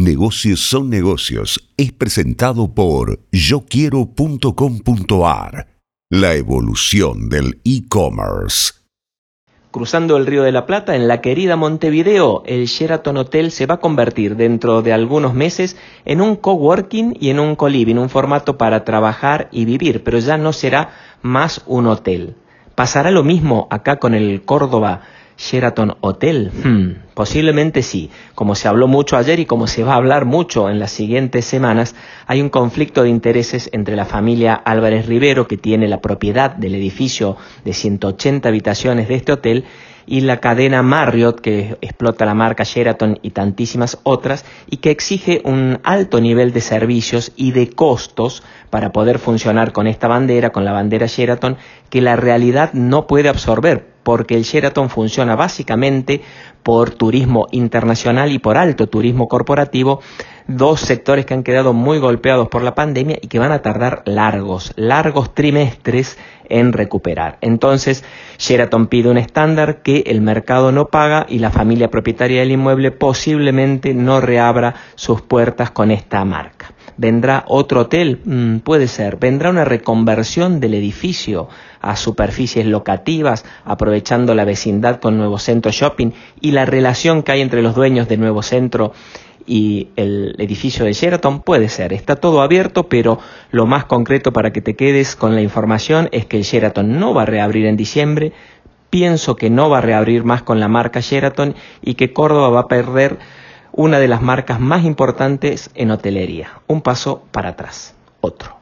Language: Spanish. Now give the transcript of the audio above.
Negocios son negocios es presentado por yoquiero.com.ar. La evolución del e-commerce. Cruzando el Río de la Plata, en la querida Montevideo, el Sheraton Hotel se va a convertir dentro de algunos meses en un coworking y en un coliving, un formato para trabajar y vivir, pero ya no será más un hotel. ¿Pasará lo mismo acá con el Córdoba Sheraton Hotel? Hmm, posiblemente sí. Como se habló mucho ayer y como se va a hablar mucho en las siguientes semanas, hay un conflicto de intereses entre la familia Álvarez Rivero, que tiene la propiedad del edificio de 180 habitaciones de este hotel, y la cadena Marriott, que explota la marca Sheraton y tantísimas otras, y que exige un alto nivel de servicios y de costos para poder funcionar con esta bandera, con la bandera Sheraton, que la realidad no puede absorber porque el Sheraton funciona básicamente por turismo internacional y por alto turismo corporativo, dos sectores que han quedado muy golpeados por la pandemia y que van a tardar largos, largos trimestres en recuperar. Entonces, Sheraton pide un estándar que el mercado no paga y la familia propietaria del inmueble posiblemente no reabra sus puertas con esta marca. ¿Vendrá otro hotel? Mm, puede ser. ¿Vendrá una reconversión del edificio a superficies locativas, aprovechando la vecindad con Nuevo Centro Shopping y la relación que hay entre los dueños de Nuevo Centro y el edificio de Sheraton? Puede ser. Está todo abierto, pero lo más concreto para que te quedes con la información es que el Sheraton no va a reabrir en diciembre. Pienso que no va a reabrir más con la marca Sheraton y que Córdoba va a perder una de las marcas más importantes en hotelería. Un paso para atrás. Otro.